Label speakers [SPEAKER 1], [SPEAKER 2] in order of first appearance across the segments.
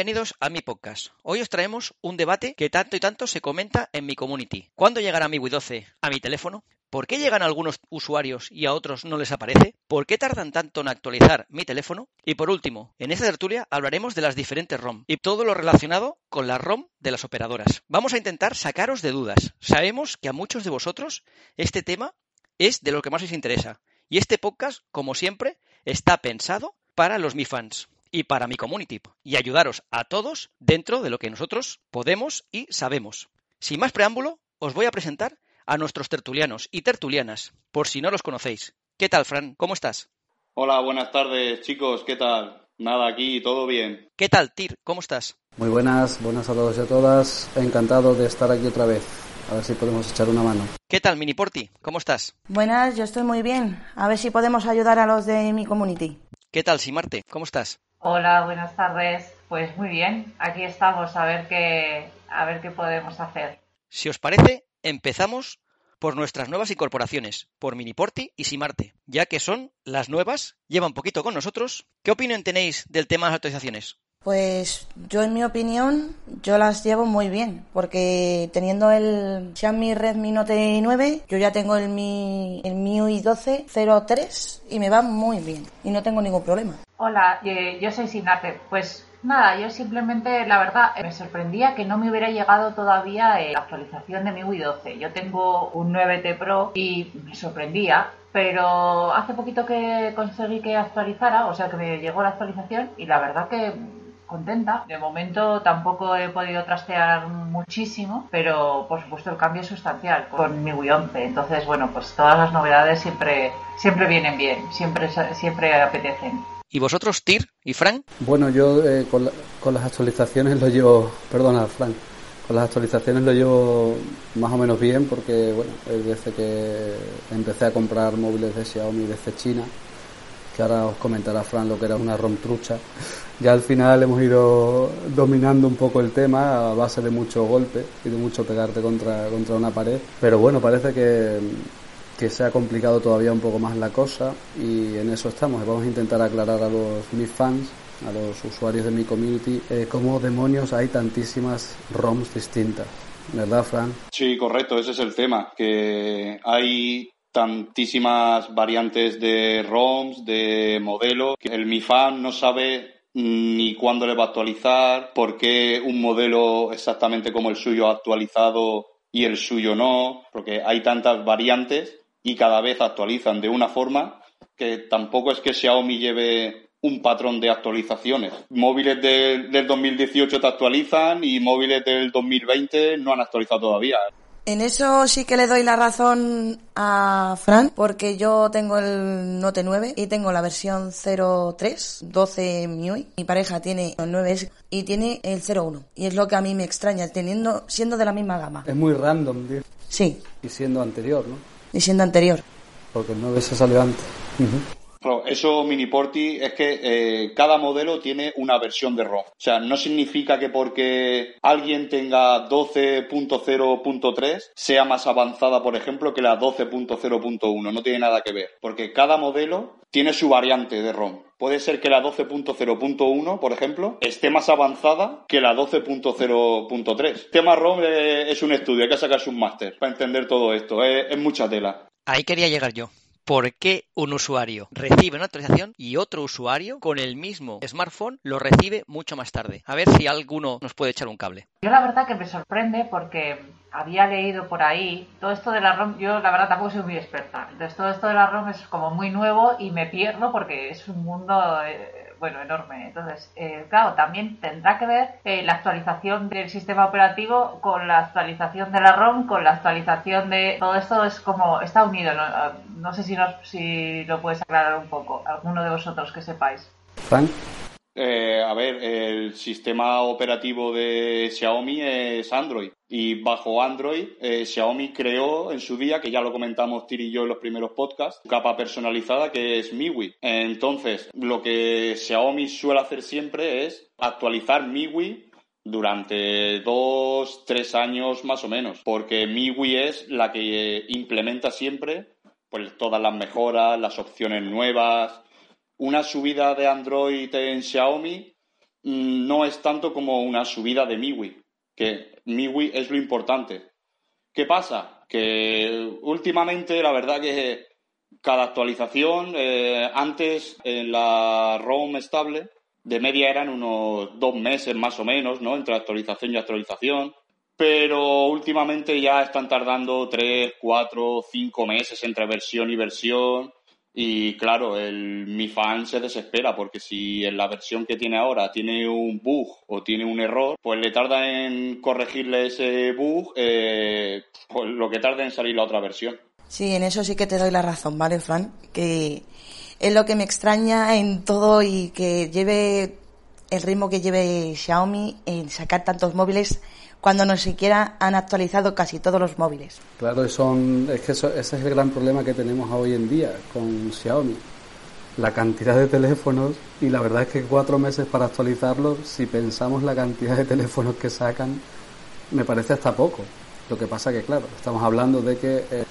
[SPEAKER 1] Bienvenidos a mi podcast. Hoy os traemos un debate que tanto y tanto se comenta en mi community. ¿Cuándo llegará mi Wii 12 a mi teléfono? ¿Por qué llegan a algunos usuarios y a otros no les aparece? ¿Por qué tardan tanto en actualizar mi teléfono? Y por último, en esta tertulia hablaremos de las diferentes ROM y todo lo relacionado con la ROM de las operadoras. Vamos a intentar sacaros de dudas. Sabemos que a muchos de vosotros este tema es de lo que más os interesa. Y este podcast, como siempre, está pensado para los Mi Fans y para mi community y ayudaros a todos dentro de lo que nosotros podemos y sabemos. Sin más preámbulo, os voy a presentar a nuestros tertulianos y tertulianas, por si no los conocéis. ¿Qué tal, Fran? ¿Cómo estás?
[SPEAKER 2] Hola, buenas tardes, chicos. ¿Qué tal? Nada, aquí todo bien.
[SPEAKER 1] ¿Qué tal, Tir? ¿Cómo estás?
[SPEAKER 3] Muy buenas, buenas a todos y a todas. Encantado de estar aquí otra vez. A ver si podemos echar una mano.
[SPEAKER 1] ¿Qué tal, Miniporti? ¿Cómo estás?
[SPEAKER 4] Buenas, yo estoy muy bien. A ver si podemos ayudar a los de mi community.
[SPEAKER 1] ¿Qué tal, Simarte? ¿Cómo estás?
[SPEAKER 5] Hola, buenas tardes. Pues muy bien, aquí estamos a ver qué a ver qué podemos hacer.
[SPEAKER 1] Si os parece, empezamos por nuestras nuevas incorporaciones, por Miniporti y Simarte, ya que son las nuevas, llevan poquito con nosotros. ¿Qué opinión tenéis del tema de las actualizaciones?
[SPEAKER 4] Pues yo en mi opinión, yo las llevo muy bien, porque teniendo el Xiaomi Redmi Note 9, yo ya tengo el Mi, el MIUI 12 03 y me va muy bien y no tengo ningún problema.
[SPEAKER 5] Hola, eh, yo soy Sinate. Pues nada, yo simplemente, la verdad, me sorprendía que no me hubiera llegado todavía eh, la actualización de mi MIUI 12. Yo tengo un 9T Pro y me sorprendía, pero hace poquito que conseguí que actualizara, o sea que me llegó la actualización y la verdad que contenta. De momento tampoco he podido trastear muchísimo, pero por supuesto el cambio es sustancial con mi Wii 11. Entonces, bueno, pues todas las novedades siempre, siempre vienen bien, siempre, siempre apetecen.
[SPEAKER 1] ¿Y vosotros, Tir y Frank?
[SPEAKER 3] Bueno, yo eh, con, la- con las actualizaciones lo llevo, perdona, Frank, con las actualizaciones lo llevo más o menos bien porque, bueno, desde que empecé a comprar móviles de Xiaomi desde China, que ahora os comentará Fran lo que era una ROM trucha, ya al final hemos ido dominando un poco el tema a base de mucho golpe y de mucho pegarte contra, contra una pared, pero bueno, parece que que se ha complicado todavía un poco más la cosa y en eso estamos. Vamos a intentar aclarar a los mis fans, a los usuarios de mi community, eh, cómo demonios hay tantísimas ROMs distintas. ¿Verdad, Fran?
[SPEAKER 2] Sí, correcto, ese es el tema, que hay tantísimas variantes de ROMs, de modelos, que el Mi Fan no sabe ni cuándo le va a actualizar, por qué un modelo exactamente como el suyo ha actualizado y el suyo no, porque hay tantas variantes y cada vez actualizan de una forma que tampoco es que Xiaomi lleve un patrón de actualizaciones. Móviles del- del 2018 te actualizan y móviles del 2020 no han actualizado todavía.
[SPEAKER 4] En eso sí que le doy la razón a Fran, porque yo tengo el Note 9 y tengo la versión 03, 12 MIUI. Mi pareja tiene el 9S y tiene el 01. Y es lo que a mí me extraña, teniendo, siendo de la misma gama.
[SPEAKER 3] Es muy random, tío.
[SPEAKER 4] Sí,
[SPEAKER 3] Y siendo anterior, ¿no?
[SPEAKER 4] y siendo anterior.
[SPEAKER 3] Porque el 9 se salió antes.
[SPEAKER 2] Eso Miniporti es que eh, cada modelo tiene una versión de ROM. O sea, no significa que porque alguien tenga 12.0.3 sea más avanzada, por ejemplo, que la 12.0.1. No tiene nada que ver. Porque cada modelo tiene su variante de ROM. Puede ser que la 12.0.1, por ejemplo, esté más avanzada que la 12.0.3. El tema ROM eh, es un estudio, hay que sacarse un máster para entender todo esto. Es, es mucha tela.
[SPEAKER 1] Ahí quería llegar yo. ¿Por qué un usuario recibe una actualización y otro usuario con el mismo smartphone lo recibe mucho más tarde? A ver si alguno nos puede echar un cable.
[SPEAKER 5] Yo la verdad que me sorprende porque había leído por ahí, todo esto de la ROM, yo la verdad tampoco soy muy experta, entonces todo esto de la ROM es como muy nuevo y me pierdo porque es un mundo, eh, bueno, enorme. Entonces, eh, claro, también tendrá que ver eh, la actualización del sistema operativo con la actualización de la ROM, con la actualización de... Todo esto es como, está unido, no, no sé si, nos, si lo puedes aclarar un poco, alguno de vosotros que sepáis.
[SPEAKER 2] Eh, a ver, el sistema operativo de Xiaomi es Android y bajo Android eh, Xiaomi creó en su día, que ya lo comentamos Tiri y yo en los primeros podcasts, capa personalizada que es MIUI. Entonces, lo que Xiaomi suele hacer siempre es actualizar MIUI durante dos, tres años más o menos, porque MIUI es la que implementa siempre pues todas las mejoras, las opciones nuevas, una subida de Android en Xiaomi mm, no es tanto como una subida de MIUI, que MIUI es lo importante. ¿Qué pasa? Que últimamente la verdad que cada actualización, eh, antes en la ROM estable, de media eran unos dos meses más o menos, ¿no? Entre actualización y actualización. Pero últimamente ya están tardando tres, cuatro, cinco meses entre versión y versión. Y claro, el, mi fan se desespera porque si en la versión que tiene ahora tiene un bug o tiene un error, pues le tarda en corregirle ese bug eh, pues lo que tarda en salir la otra versión.
[SPEAKER 4] Sí, en eso sí que te doy la razón, ¿vale, Fran? Que es lo que me extraña en todo y que lleve el ritmo que lleve Xiaomi en sacar tantos móviles cuando no siquiera han actualizado casi todos los móviles.
[SPEAKER 3] Claro, son, es que ese es el gran problema que tenemos hoy en día con Xiaomi. La cantidad de teléfonos y la verdad es que cuatro meses para actualizarlos, si pensamos la cantidad de teléfonos que sacan, me parece hasta poco. Lo que pasa que, claro, estamos hablando de que eh,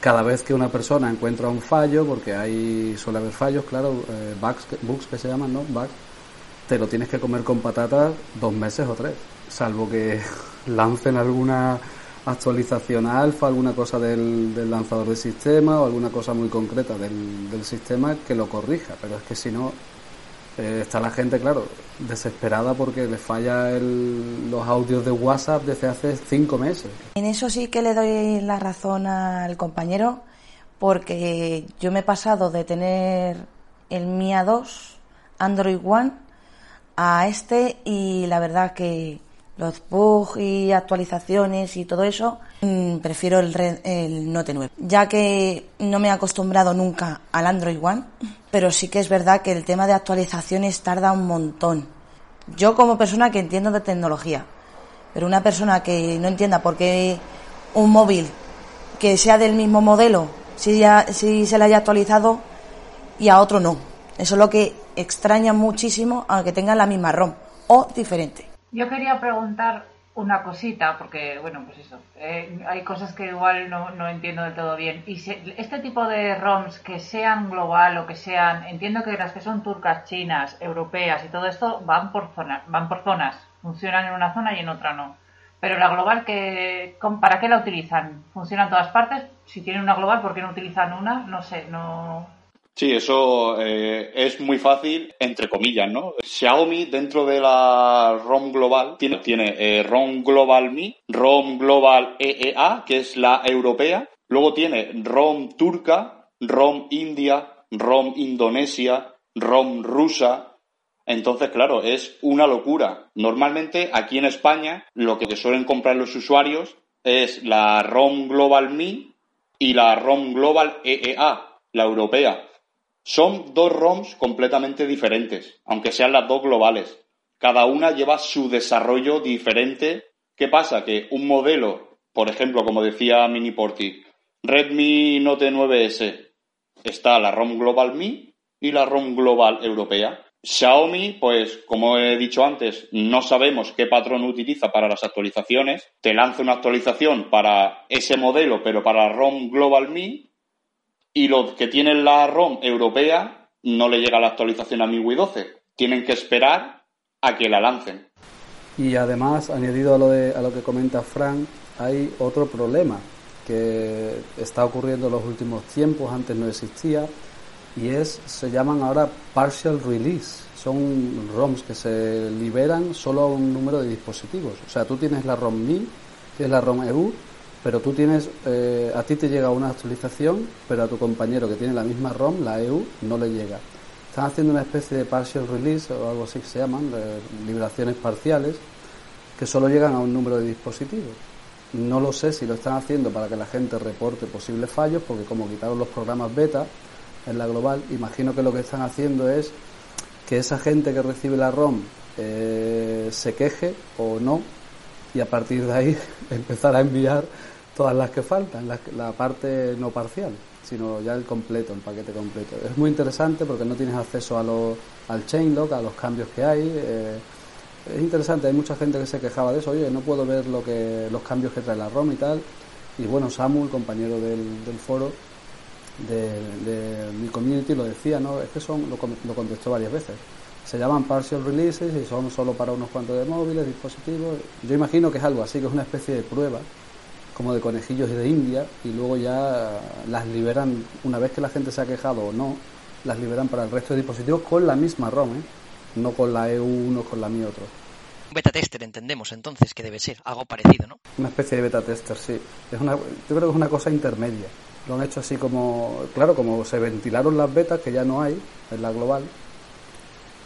[SPEAKER 3] cada vez que una persona encuentra un fallo, porque hay suele haber fallos, claro, eh, bugs, bugs que se llaman, ¿no? Bugs, te lo tienes que comer con patatas dos meses o tres salvo que lancen alguna actualización alfa, alguna cosa del, lanzador de sistema o alguna cosa muy concreta del, sistema que lo corrija. Pero es que si no, eh, está la gente, claro, desesperada porque le falla los audios de WhatsApp desde hace cinco meses.
[SPEAKER 4] En eso sí que le doy la razón al compañero, porque yo me he pasado de tener el Mia 2, Android One, a este y la verdad que los bugs y actualizaciones y todo eso, mm, prefiero el, el Note 9, ya que no me he acostumbrado nunca al Android One, pero sí que es verdad que el tema de actualizaciones tarda un montón. Yo como persona que entiendo de tecnología, pero una persona que no entienda por qué un móvil que sea del mismo modelo, si, ya, si se le haya actualizado y a otro no. Eso es lo que extraña muchísimo, aunque tengan la misma ROM o diferente.
[SPEAKER 5] Yo quería preguntar una cosita, porque, bueno, pues eso, eh, hay cosas que igual no, no, entiendo del todo bien. Y este tipo de ROMs que sean global o que sean, entiendo que las que son turcas, chinas, europeas y todo esto van por, zona, van por zonas, funcionan en una zona y en otra no. Pero la global, que, ¿para qué la utilizan? ¿Funciona en todas partes? Si tienen una global, ¿por qué no utilizan una? No sé, no,
[SPEAKER 2] Sí, eso eh, es muy fácil, entre comillas, ¿no? Xiaomi dentro de la ROM global tiene, tiene eh, ROM Global Mi, ROM Global EEA, que es la europea, luego tiene ROM turca, ROM India, ROM Indonesia, ROM rusa. Entonces, claro, es una locura. Normalmente aquí en España lo que suelen comprar los usuarios es la ROM Global Mi y la ROM Global EEA, la europea. Son dos ROMs completamente diferentes, aunque sean las dos globales. Cada una lleva su desarrollo diferente. ¿Qué pasa? Que un modelo, por ejemplo, como decía Miniporti, Redmi Note 9S, está la ROM Global Mi y la ROM Global Europea. Xiaomi, pues como he dicho antes, no sabemos qué patrón utiliza para las actualizaciones. Te lanza una actualización para ese modelo, pero para la ROM Global Mi y los que tienen la ROM europea no le llega la actualización a MIUI 12. Tienen que esperar a que la lancen.
[SPEAKER 3] Y además, añadido a lo, de, a lo que comenta Frank, hay otro problema que está ocurriendo en los últimos tiempos, antes no existía, y es, se llaman ahora partial release. Son ROMs que se liberan solo a un número de dispositivos. O sea, tú tienes la ROM 1000 tienes la ROM EU, pero tú tienes, eh, a ti te llega una actualización, pero a tu compañero que tiene la misma ROM, la EU, no le llega. Están haciendo una especie de partial release o algo así que se llaman, liberaciones parciales, que solo llegan a un número de dispositivos. No lo sé si lo están haciendo para que la gente reporte posibles fallos, porque como quitaron los programas beta en la global, imagino que lo que están haciendo es que esa gente que recibe la ROM eh, se queje o no, y a partir de ahí empezar a enviar todas las que faltan, la, parte no parcial, sino ya el completo, el paquete completo. Es muy interesante porque no tienes acceso a lo, al chainlock, a los cambios que hay. Eh, es interesante, hay mucha gente que se quejaba de eso, oye, no puedo ver lo que, los cambios que trae la ROM y tal. Y bueno, Samuel, compañero del, del foro de, mi community, lo decía, ¿no? Es que son, lo, lo contestó varias veces. Se llaman partial releases y son solo para unos cuantos de móviles, dispositivos. Yo imagino que es algo así, que es una especie de prueba como de conejillos de India y luego ya las liberan, una vez que la gente se ha quejado o no, las liberan para el resto de dispositivos con la misma ROM, ¿eh? no con la EU1 con la Mi otro.
[SPEAKER 1] Beta tester entendemos entonces que debe ser algo parecido, ¿no?
[SPEAKER 3] Una especie de beta tester, sí. Es una, yo creo que es una cosa intermedia. Lo han hecho así como, claro, como se ventilaron las betas que ya no hay en la global.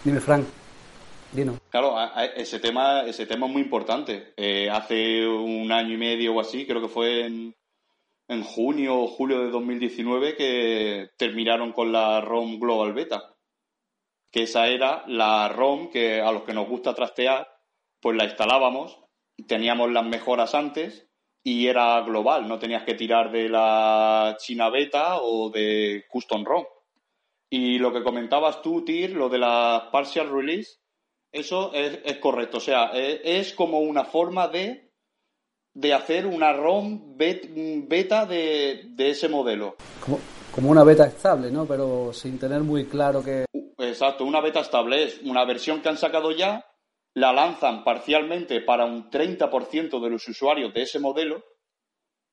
[SPEAKER 3] Dime, Frank.
[SPEAKER 2] Claro, ese tema, ese tema es muy importante. Eh, hace un año y medio o así, creo que fue en, en junio o julio de 2019 que terminaron con la ROM Global Beta. Que esa era la ROM que a los que nos gusta trastear, pues la instalábamos, teníamos las mejoras antes y era global, no tenías que tirar de la China Beta o de Custom ROM. Y lo que comentabas tú, Tir, lo de la partial release, eso es, correcto. O sea, e, es, como una forma de, de hacer una ROM beta de, ese modelo.
[SPEAKER 3] Como, como, una beta estable, ¿no? Pero sin tener muy claro que...
[SPEAKER 2] Exacto, una beta estable es una versión que han sacado ya, la lanzan parcialmente para un 30% de los usuarios de ese modelo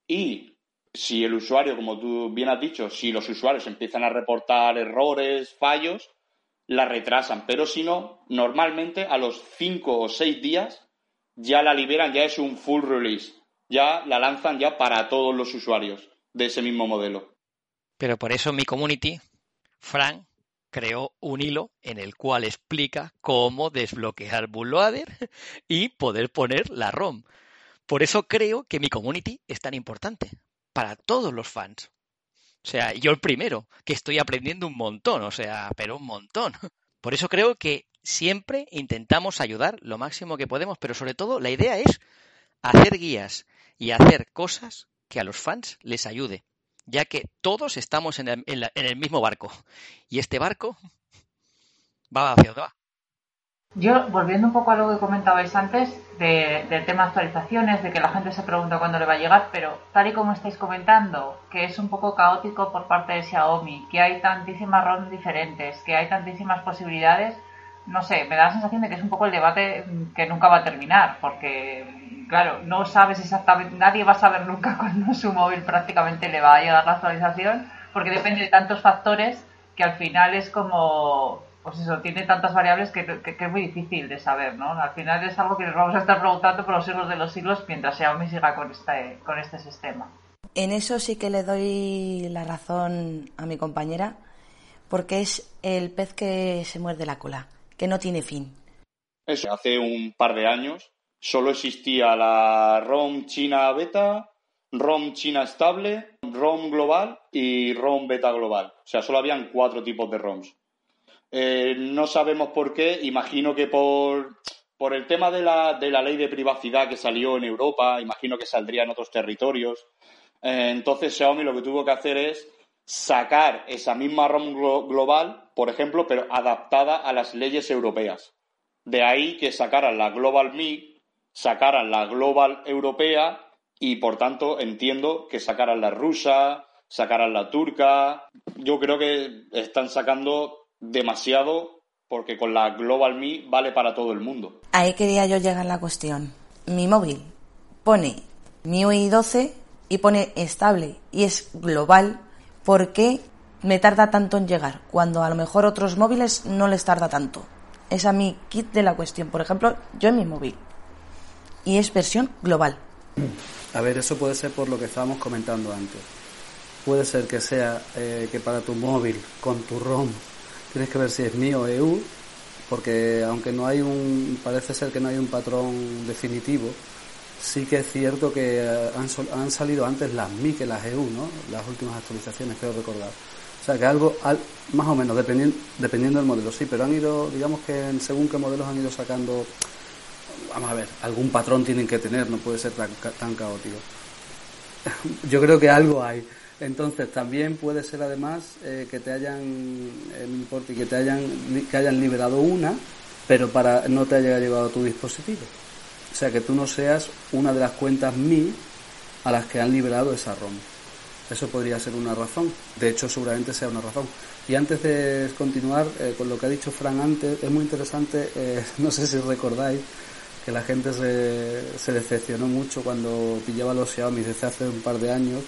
[SPEAKER 2] y si el usuario, como tú bien has dicho, si los usuarios empiezan a reportar errores, fallos, la retrasan, pero si no, normalmente a los 5 o 6 días ya la liberan, ya es un full release, ya la lanzan ya para todos los usuarios de ese mismo modelo.
[SPEAKER 1] Pero por eso mi community, Frank, creó un hilo en el cual explica cómo desbloquear Bootloader y poder poner la ROM. Por eso creo que mi community es tan importante para todos los fans. O sea, yo el primero, que estoy aprendiendo un montón, o sea, pero un montón. Por eso creo que siempre intentamos ayudar lo máximo que podemos, pero sobre todo la idea es hacer guías y hacer cosas que a los fans les ayude, ya que todos estamos en el, mismo barco y este barco va hacia va.
[SPEAKER 5] Yo, volviendo un poco a lo que comentabais antes, del tema de actualizaciones, de que la gente se pregunta cuándo le va a llegar, pero tal y como estáis comentando, que es un poco caótico por parte de Xiaomi, que hay tantísimas ROMs diferentes, que hay tantísimas posibilidades, no sé, me da la sensación de que es un poco el debate que nunca va a terminar, porque, claro, no sabes exactamente, nadie va a saber nunca cuándo su móvil prácticamente le va a llegar la actualización, porque depende de tantos factores que al final es como pues eso, tiene tantas variables que, es muy difícil de saber, ¿no? Al final es algo que nos vamos a estar preguntando por los siglos de los siglos mientras Xiaomi siga con este, con este sistema.
[SPEAKER 4] En eso sí que le doy la razón a mi compañera, porque es el pez que se muerde la cola, que no tiene fin.
[SPEAKER 2] Eso, hace un par de años solo existía la ROM China beta, ROM China estable, ROM global y ROM beta global. O sea, solo habían cuatro tipos de ROMs. Eh, no sabemos por qué, imagino que por, por el tema de la, de la, ley de privacidad que salió en Europa, imagino que saldría en otros territorios. Eh, entonces Xiaomi lo que tuvo que hacer es sacar esa misma ROM global, por ejemplo, pero adaptada a las leyes europeas. De ahí que sacaran la Global Me, sacaran la Global Europea y, por tanto, entiendo que sacaran la rusa, sacaran la turca. Yo creo que están sacando demasiado porque con la Global Me vale para todo el mundo.
[SPEAKER 4] Ahí quería yo llegar a la cuestión. Mi móvil pone MIUI 12 y pone estable y es global. ¿Por qué me tarda tanto en llegar cuando a lo mejor otros móviles no les tarda tanto? Es a mi kit de la cuestión. Por ejemplo, yo en mi móvil. Y es versión global.
[SPEAKER 3] A ver, eso puede ser por lo que estábamos comentando antes. Puede ser que sea eh, que para tu móvil, con tu ROM, tienes que ver si es mío o EU, porque aunque no hay un, parece ser que no hay un patrón definitivo, sí que es cierto que han, han salido antes las MI que las EU, ¿no? Las últimas actualizaciones, creo recordar. O sea, que algo, más o menos, dependiendo, dependiendo del modelo, sí, pero han ido, digamos que según qué modelos han ido sacando, vamos a ver, algún patrón tienen que tener, no puede ser tan, tan caótico. Yo creo que algo hay. Entonces también puede ser además eh, que te hayan, eh, no que te hayan, que hayan liberado una, pero para no te haya llegado tu dispositivo. O sea, que tú no seas una de las cuentas MI a las que han liberado esa ROM. Eso podría ser una razón. De hecho, seguramente sea una razón. Y antes de continuar eh, con lo que ha dicho Fran antes, es muy interesante, eh, no sé si recordáis, que la gente se, se decepcionó mucho cuando pillaba los Xiaomi desde hace un par de años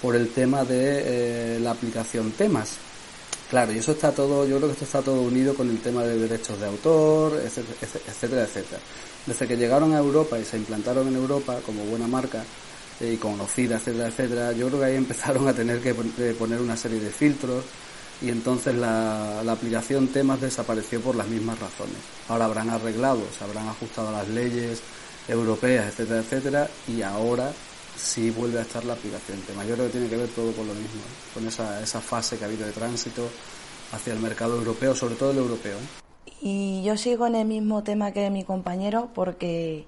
[SPEAKER 3] por el tema de eh, la aplicación temas. Claro, y eso está todo, yo creo que esto está todo unido con el tema de derechos de autor, etcétera, etcétera. Desde que llegaron a Europa y se implantaron en Europa como buena marca eh, y conocida, etcétera, etcétera, yo creo que ahí empezaron a tener que poner una serie de filtros y entonces la, la aplicación temas desapareció por las mismas razones. Ahora habrán arreglado, se habrán ajustado a las leyes europeas, etcétera, etcétera, y ahora sí vuelve a estar la aplicación tema. Yo creo que tiene que ver todo con lo mismo, con esa, esa fase que ha habido de tránsito hacia el mercado europeo, sobre todo el europeo. ¿eh?
[SPEAKER 4] Y yo sigo en el mismo tema que mi compañero porque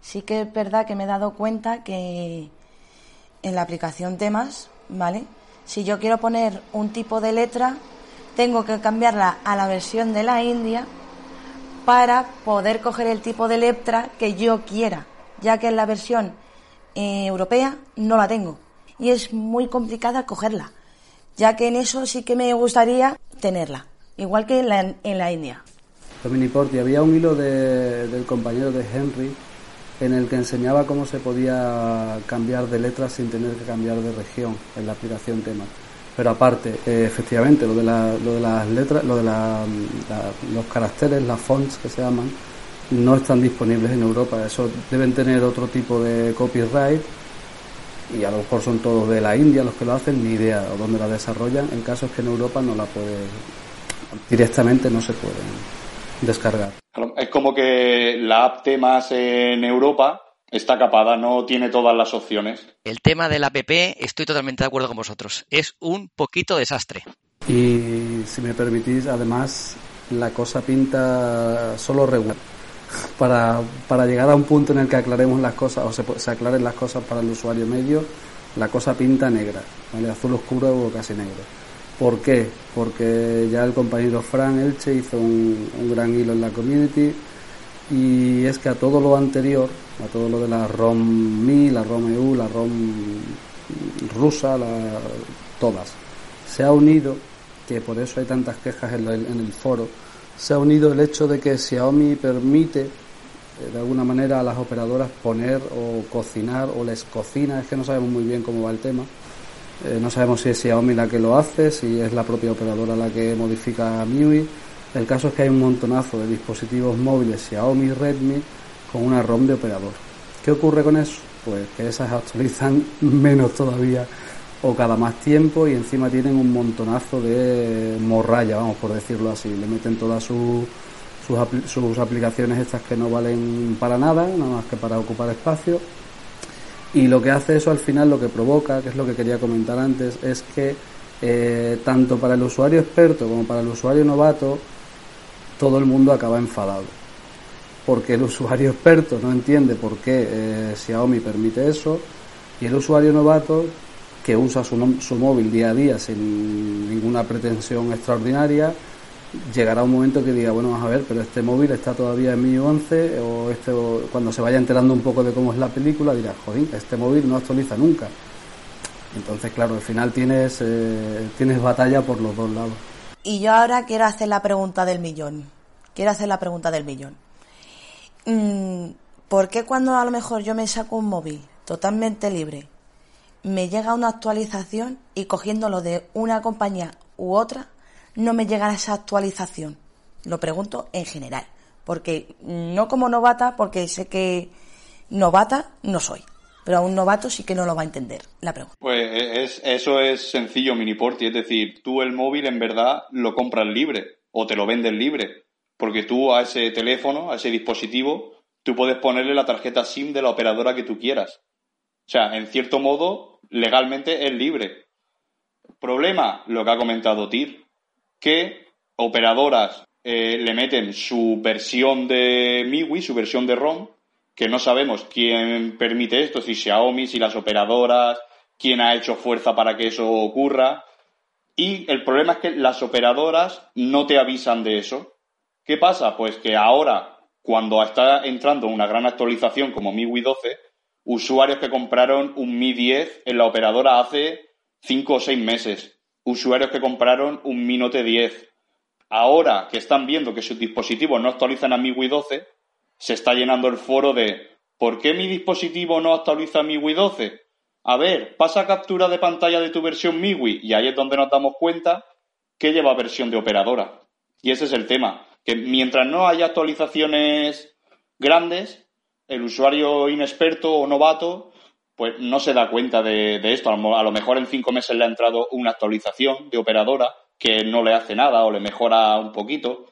[SPEAKER 4] sí que es verdad que me he dado cuenta que en la aplicación temas, ¿vale? Si yo quiero poner un tipo de letra, tengo que cambiarla a la versión de la India para poder coger el tipo de letra que yo quiera, ya que en la versión eh, europea no la tengo y es muy complicada cogerla, ya que en eso sí que me gustaría tenerla, igual que en la, en la India.
[SPEAKER 3] Dominiporti, había un hilo del compañero de Henry en el que enseñaba cómo se podía cambiar de letra sin tener que cambiar de región en la aplicación tema. Pero aparte, eh, efectivamente, lo de, lo de las letras, lo de los caracteres, las fonts que se llaman, no están disponibles en Europa. Eso deben tener otro tipo de copyright y a lo mejor son todos de la India los que lo hacen, ni idea o dónde la desarrollan. En casos que en Europa no la pueden, directamente no se pueden descargar.
[SPEAKER 2] Es como que la app temas en Europa está capada, no tiene todas las opciones.
[SPEAKER 1] El tema del app, estoy totalmente de acuerdo con vosotros. Es un poquito desastre.
[SPEAKER 3] Y si me permitís, además, la cosa pinta solo regular para, para llegar a un punto en el que aclaremos las cosas o se, se aclaren las cosas para el usuario medio, la cosa pinta negra, ¿vale? azul oscuro o casi negro. ¿Por qué? Porque ya el compañero Fran Elche hizo un, un, gran hilo en la community y es que a todo lo anterior, a todo lo de la ROM MI, la ROM EU, la ROM rusa, la, todas, se ha unido, que por eso hay tantas quejas en, en el foro, se ha unido el hecho de que Xiaomi permite eh, de alguna manera a las operadoras poner o cocinar o les cocina, es que no sabemos muy bien cómo va el tema. Eh, no sabemos si es Xiaomi la que lo hace, si es la propia operadora la que modifica MIUI. El caso es que hay un montonazo de dispositivos móviles Xiaomi Redmi con una ROM de operador. ¿Qué ocurre con eso? Pues que esas actualizan menos todavía o cada más tiempo y encima tienen un montonazo de morralla, vamos por decirlo así. Le meten todas sus, sus, aplicaciones estas que no valen para nada, nada más que para ocupar espacio. Y lo que hace eso al final, lo que provoca, que es lo que quería comentar antes, es que eh, tanto para el usuario experto como para el usuario novato, todo el mundo acaba enfadado. Porque el usuario experto no entiende por qué eh, Xiaomi permite eso y el usuario novato que usa su, móvil día a día sin ninguna pretensión extraordinaria, llegará un momento que diga, bueno, vamos a ver, pero este móvil está todavía en Mi 11 o este, cuando se vaya enterando un poco de cómo es la película, dirá, joder, este móvil no actualiza nunca. Entonces, claro, al final tienes, eh, tienes batalla por los dos lados.
[SPEAKER 4] Y yo ahora quiero hacer la pregunta del millón. Quiero hacer la pregunta del millón. Mm, ¿Por qué cuando a lo mejor yo me saco un móvil totalmente libre me llega una actualización y cogiéndolo de una compañía u otra, no me llega esa actualización. Lo pregunto en general, porque no como novata, porque sé que novata no soy. pero a un novato sí que no lo va a entender la pregunta.
[SPEAKER 2] Pues es, eso es sencillo, Miniporti, es decir, tú el móvil en verdad lo compras libre o te lo venden libre, porque tú a ese teléfono, a ese dispositivo, tú puedes ponerle la tarjeta SIM de la operadora que tú quieras. O sea, en cierto modo, legalmente es libre. Problema, lo que ha comentado TIR, que operadoras eh, le meten su versión de MIUI, su versión de ROM, que no sabemos quién permite esto, si Xiaomi, si las operadoras, quién ha hecho fuerza para que eso ocurra. Y el problema es que las operadoras no te avisan de eso. ¿Qué pasa? Pues que ahora cuando está entrando una gran actualización como MIUI 12, usuarios que compraron un Mi 10 en la operadora hace 5 o 6 meses, usuarios que compraron un Mi Note 10. Ahora que están viendo que sus dispositivos no actualizan a MIUI 12, se está llenando el foro de ¿por qué mi dispositivo no actualiza MIUI 12? A ver, pasa captura de pantalla de tu versión MIUI y ahí es donde nos damos cuenta que lleva versión de operadora. Y ese es el tema que mientras no haya actualizaciones grandes, el usuario inexperto o novato pues no se da cuenta de, esto. A lo, mejor en cinco meses le ha entrado una actualización de operadora que no le hace nada o le mejora un poquito.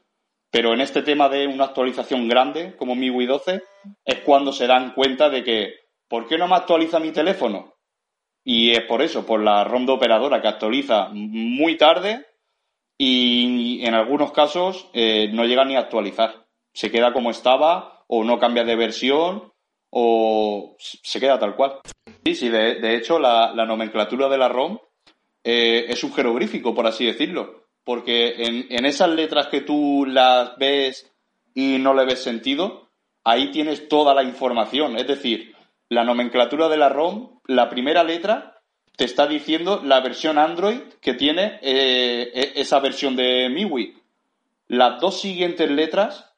[SPEAKER 2] Pero en este tema de una actualización grande, como MIUI 12, es cuando se dan cuenta de que, ¿por qué no me actualiza mi teléfono? Y es por eso, por la ronda operadora que actualiza muy tarde y en algunos casos eh, no llega ni a actualizar. Se queda como estaba o no cambia de versión o se queda tal cual. Sí, sí, de, hecho la, nomenclatura de la ROM eh, es un jeroglífico, por así decirlo, porque en, en esas letras que tú las ves y no le ves sentido, ahí tienes toda la información. Es decir, la nomenclatura de la ROM, la primera letra te está diciendo la versión Android que tiene eh, e, esa versión de MIUI. Las dos siguientes letras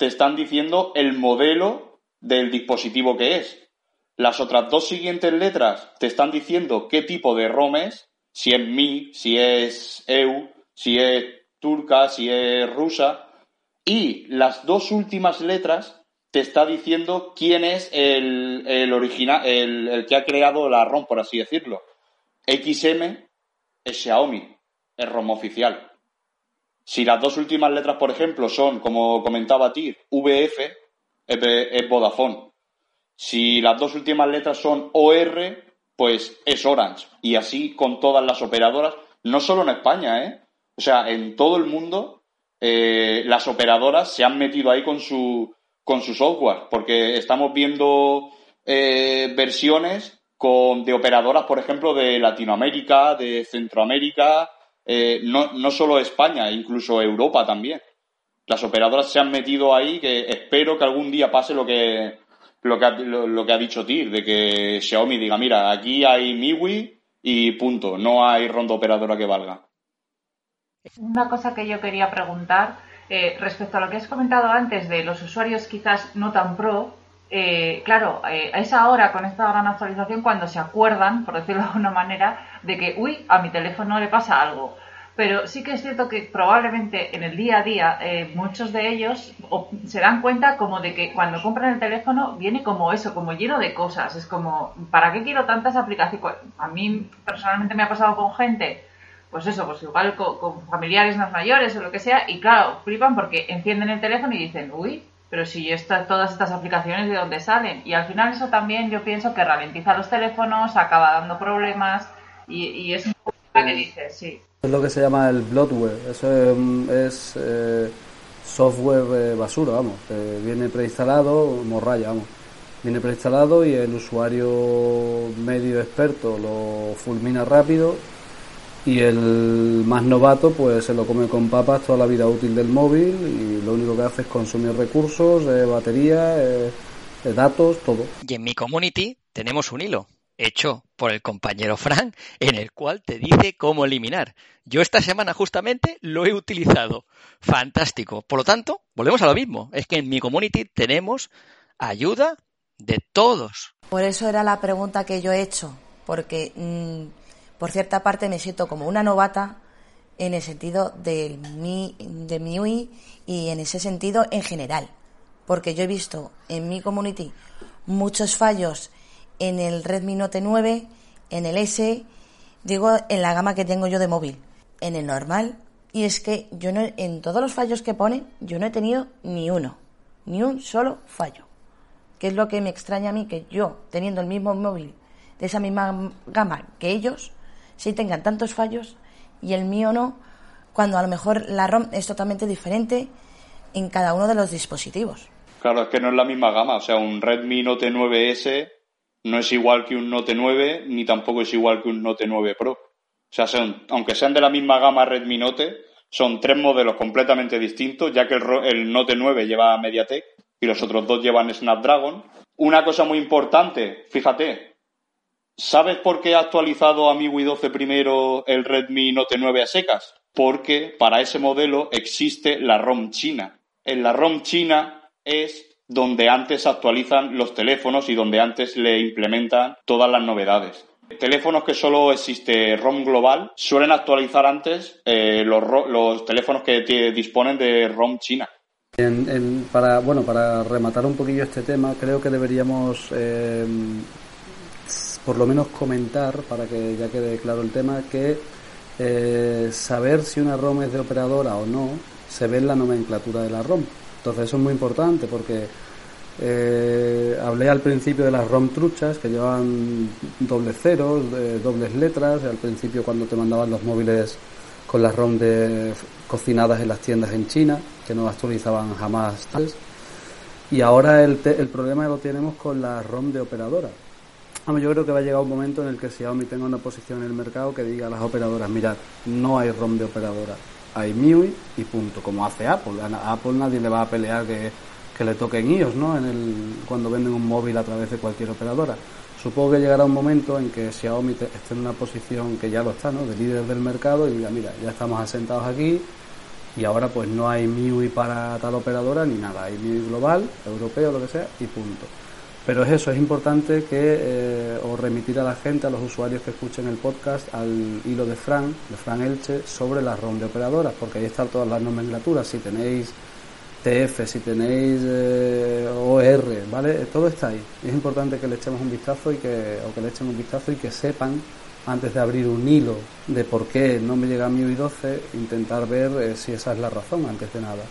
[SPEAKER 2] te están diciendo el modelo del dispositivo que es. Las otras dos siguientes letras te están diciendo qué tipo de ROM es, si es Mi, si es EU, si es turca, si es rusa. Y las dos últimas letras te está diciendo quién es el, el original, el, que ha creado la ROM, por así decirlo. XM es Xiaomi, es ROM oficial. Si las dos últimas letras, por ejemplo, son, como comentaba TIR, VF, es Vodafone. Si las dos últimas letras son OR, pues es Orange. Y así con todas las operadoras, no solo en España, ¿eh? O sea, en todo el mundo, eh, las operadoras se han metido ahí con su, con su software, porque estamos viendo eh, versiones con, de operadoras, por ejemplo, de Latinoamérica, de Centroamérica, eh, no, no solo España, incluso Europa también. Las operadoras se han metido ahí, que espero que algún día pase lo que, lo que, ha, lo, que ha dicho TIR, de que Xiaomi diga, mira, aquí hay MIUI y punto, no hay ronda operadora que valga.
[SPEAKER 5] Una cosa que yo quería preguntar eh, respecto a lo que has comentado antes de los usuarios quizás no tan pro, eh, claro, eh, es ahora con esta gran actualización cuando se acuerdan, por decirlo de alguna manera, de que, uy, a mi teléfono le pasa algo. Pero sí que es cierto que probablemente en el día a día eh, muchos de ellos se dan cuenta como de que cuando compran el teléfono viene como eso, como lleno de cosas. Es como, ¿para qué quiero tantas aplicaciones? A mí personalmente me ha pasado con gente, pues eso, pues igual con, con familiares más mayores o lo que sea, y claro, flipan porque encienden el teléfono y dicen, uy, pero si esta, todas estas aplicaciones de dónde salen. Y al final eso también yo pienso que ralentiza los teléfonos, acaba dando problemas y, es un poco lo que dices, sí.
[SPEAKER 3] Es lo que se llama el bloatware, eso es, eh, software eh, basura, vamos, viene preinstalado, morralla, vamos. Viene preinstalado y el usuario medio experto lo fulmina rápido y el más novato pues se lo come con papas toda la vida útil del móvil y lo único que hace es consumir recursos, eh, batería, eh, eh, datos, todo.
[SPEAKER 1] Y en mi community tenemos un hilo hecho por el compañero Frank en el cual te dice cómo eliminar. Yo esta semana justamente lo he utilizado. Fantástico. Por lo tanto, volvemos a lo mismo. Es que en mi community tenemos ayuda de todos.
[SPEAKER 4] Por eso era la pregunta que yo he hecho, porque mm, por cierta parte me siento como una novata en el sentido del mi, de MIUI y en ese sentido en general. Porque yo he visto en mi community muchos fallos en el Redmi Note 9, en el S, digo en la gama que tengo yo de móvil, en el normal. Y es que yo no, en todos los fallos que ponen, yo no he tenido ni uno, ni un solo fallo. Que es lo que me extraña a mí, que yo, teniendo el mismo móvil de esa misma gama que ellos, sí tengan tantos fallos y el mío no, cuando a lo mejor la ROM es totalmente diferente en cada uno de los dispositivos.
[SPEAKER 2] Claro, es que no es la misma gama. O sea, un Redmi Note 9S no es igual que un Note 9, ni tampoco es igual que un Note 9 Pro. O sea, son, aunque sean de la misma gama Redmi Note, son tres modelos completamente distintos, ya que el, el Note 9 lleva MediaTek y los otros dos llevan Snapdragon. Una cosa muy importante, fíjate, ¿sabes por qué ha actualizado a MIUI 12 primero el Redmi Note 9 a secas? Porque para ese modelo existe la ROM china. En la ROM china es donde antes actualizan los teléfonos y donde antes le implementan todas las novedades. Teléfonos que solo existe ROM global suelen actualizar antes eh, los, teléfonos que disponen de ROM china.
[SPEAKER 3] para, bueno, para rematar un poquillo este tema, creo que deberíamos eh, por lo menos comentar, para que ya quede claro el tema, que eh, saber si una ROM es de operadora o no se ve en la nomenclatura de la ROM. Entonces eso es muy importante porque eh, hablé al principio de las ROM truchas que llevan dobles ceros, eh, dobles letras, al principio cuando te mandaban los móviles con las ROM de, cocinadas en las tiendas en China, que no actualizaban jamás. Y ahora el, el problema lo tenemos con la ROM de operadora. Yo creo que va a llegar un momento en el que Xiaomi tenga una posición en el mercado que diga a las operadoras, mirad, no hay ROM de operadora, hay MIUI y punto, como hace Apple. A Apple nadie le va a pelear que, que le toquen iOS, ¿no? En el, cuando venden un móvil a través de cualquier operadora. Supongo que llegará un momento en que Xiaomi esté en una posición que ya lo está, ¿no? De líder del mercado y diga, mira, ya estamos asentados aquí y ahora pues no hay MIUI para tal operadora ni nada, hay MIUI global, europeo, lo que sea y punto. Pero es eso, es importante que eh, o remitir a la gente, a los usuarios que escuchen el podcast, al hilo de Fran, de Fran Elche, sobre las ROM de operadoras, porque ahí están todas las nomenclaturas. Si tenéis TF, si tenéis eh, OR, ¿vale? Todo está ahí. Es importante que le echemos un vistazo y que, o que le echen un vistazo y que sepan, antes de abrir un hilo de por qué no me llega mi UI 12, intentar ver eh, si esa es la razón antes de nada.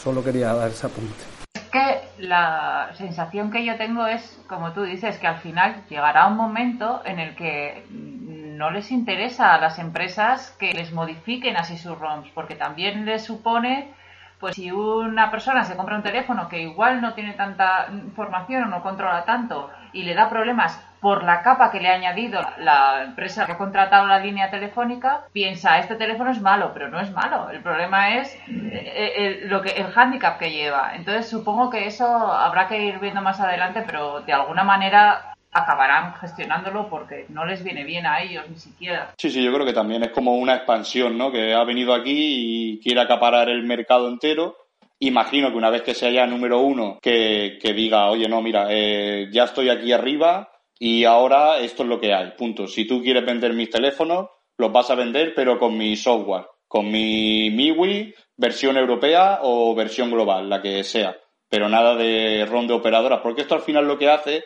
[SPEAKER 3] Solo quería dar ese apunte
[SPEAKER 5] que la sensación que yo tengo es, como tú dices, que al final llegará un momento en el que no les interesa a las empresas que les modifiquen así sus ROMs, porque también les supone pues si una persona se compra un teléfono que igual no tiene tanta información o no controla tanto y le da problemas por la capa que le ha añadido la empresa que ha contratado la línea telefónica, piensa, este teléfono es malo, pero no es malo. El problema es eh, el, lo que, el hándicap que lleva. Entonces supongo que eso habrá que ir viendo más adelante, pero de alguna manera acabarán gestionándolo porque no les viene bien a ellos ni siquiera.
[SPEAKER 2] Sí, sí, yo creo que también es como una expansión, ¿no? Que ha venido aquí y quiere acaparar el mercado entero. Imagino que una vez que se haya número uno que, diga, oye, no, mira, eh, ya estoy aquí arriba y ahora esto es lo que hay, punto. Si tú quieres vender mis teléfonos, los vas a vender, pero con mi software, con mi MIUI, versión europea o versión global, la que sea. Pero nada de ron de operadoras, porque esto al final lo que hace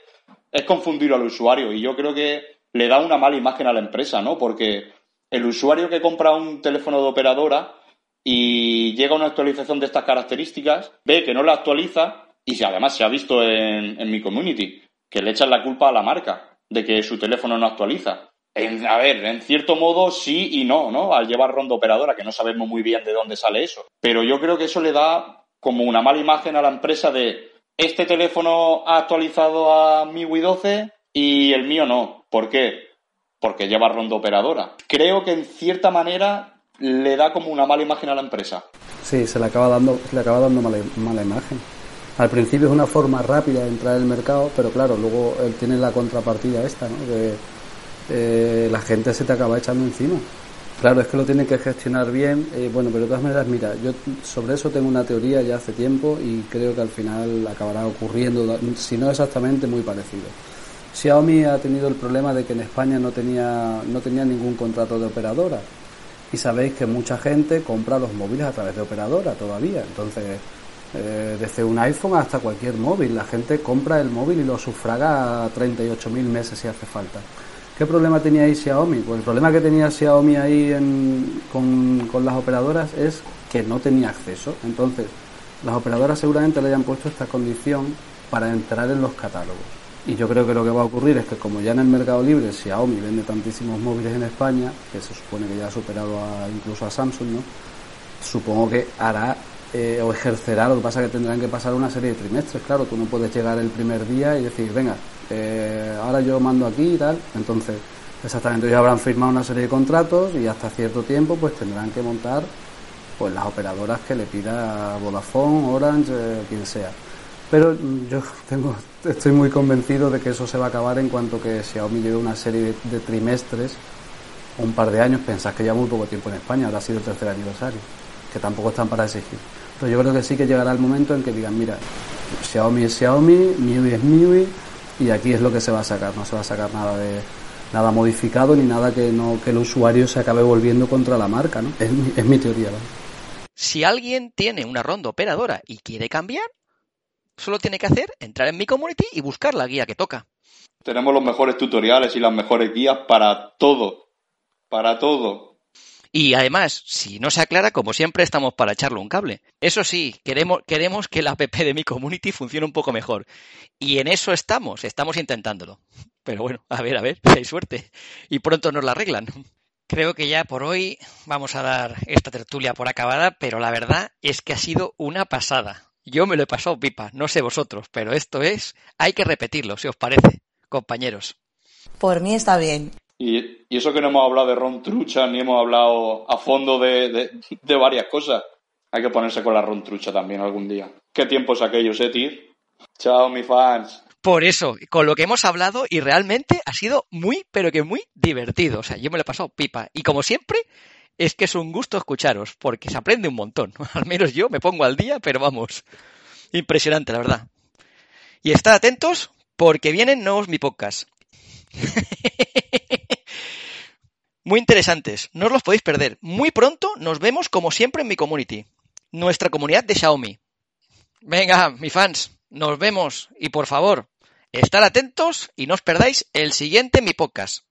[SPEAKER 2] es confundir al usuario y yo creo que le da una mala imagen a la empresa, ¿no? Porque el usuario que compra un teléfono de operadora y llega una actualización de estas características, ve que no la actualiza y además se ha visto en, mi community que le echan la culpa a la marca de que su teléfono no actualiza. a ver, en cierto modo sí y no, ¿no? Al llevar ronda operadora, que no sabemos muy bien de dónde sale eso. Pero yo creo que eso le da como una mala imagen a la empresa de este teléfono ha actualizado a MIUI 12 y el mío no. ¿Por qué? Porque lleva ronda operadora. Creo que en cierta manera le da como una mala imagen a la empresa.
[SPEAKER 3] Sí, se le acaba dando, le acaba dando mala, mala imagen. Al principio es una forma rápida de entrar en el mercado, pero claro, luego él tiene la contrapartida esta, ¿no? Que eh, la gente se te acaba echando encima. Claro, es que lo tiene que gestionar bien. Eh, bueno, pero de todas maneras, mira, yo sobre eso tengo una teoría ya hace tiempo y creo que al final acabará ocurriendo, si no exactamente, muy parecido. Xiaomi ha tenido el problema de que en España no tenía, no tenía ningún contrato de operadora. Y sabéis que mucha gente compra los móviles a través de operadora todavía. Entonces, eh, desde un iPhone hasta cualquier móvil. La gente compra el móvil y lo sufraga a 38.000 meses si hace falta. ¿Qué problema tenía ahí Xiaomi? Pues el problema que tenía Xiaomi ahí con, con las operadoras es que no tenía acceso. Entonces, las operadoras seguramente le hayan puesto esta condición para entrar en los catálogos. Y yo creo que lo que va a ocurrir es que como ya en el mercado libre Xiaomi vende tantísimos móviles en España, que se supone que ya ha superado incluso a Samsung, ¿no? supongo que hará eh, o ejercerá, lo que pasa es que tendrán que pasar una serie de trimestres, claro, tú no puedes llegar el primer día y decir, venga, eh, ahora yo mando aquí y tal, entonces exactamente ya habrán firmado una serie de contratos y hasta cierto tiempo pues tendrán que montar pues las operadoras que le pida Vodafone, Orange, eh, quien sea. Pero mm, yo tengo, estoy muy convencido de que eso se va a acabar en cuanto que Xiaomi lleve una serie de, trimestres un par de años. Pensás que ya muy poco tiempo en España, ahora ha sido el tercer aniversario, que tampoco están para exigir. Pero yo creo que sí que llegará el momento en que digan, mira, Xiaomi es Xiaomi, MIUI es MIUI, y aquí es lo que se va a sacar, no se va a sacar nada de nada modificado ni nada que no que el usuario se acabe volviendo contra la marca, ¿no? Es mi, es mi teoría.
[SPEAKER 1] Si alguien tiene una ronda operadora y quiere cambiar, solo tiene que hacer entrar en mi community y buscar la guía que toca.
[SPEAKER 2] Tenemos los mejores tutoriales y las mejores guías para todo. Para todo.
[SPEAKER 1] Y además, si no se aclara, como siempre, estamos para echarle un cable. Eso sí, queremos, queremos que la app de mi community funcione un poco mejor. Y en eso estamos, estamos intentándolo. Pero bueno, a ver, a ver, hay suerte. Y pronto nos la arreglan. Creo que ya por hoy vamos a dar esta tertulia por acabada, pero la verdad es que ha sido una pasada. Yo me lo he pasado pipa, no sé vosotros, pero esto es, hay que repetirlo, si os parece, compañeros.
[SPEAKER 4] Por mí está bien.
[SPEAKER 2] Y, eso que no hemos hablado de ron trucha, ni hemos hablado a fondo de, varias cosas. Hay que ponerse con la ron trucha también algún día. ¿Qué tiempos aquellos, eh, Tir? Chao, mis fans.
[SPEAKER 1] Por eso, con lo que hemos hablado, y realmente ha sido muy, pero que muy divertido. O sea, yo me lo he pasado pipa. Y como siempre, es que es un gusto escucharos, porque se aprende un montón. Al menos yo me pongo al día, pero vamos, impresionante, la verdad. Y estad atentos, porque vienen nuevos mi podcast. Muy interesantes, no os los podéis perder. Muy pronto nos vemos como siempre en mi community, nuestra comunidad de Xiaomi. Venga, mis fans, nos vemos y por favor, estar atentos y no os perdáis el siguiente mi podcast.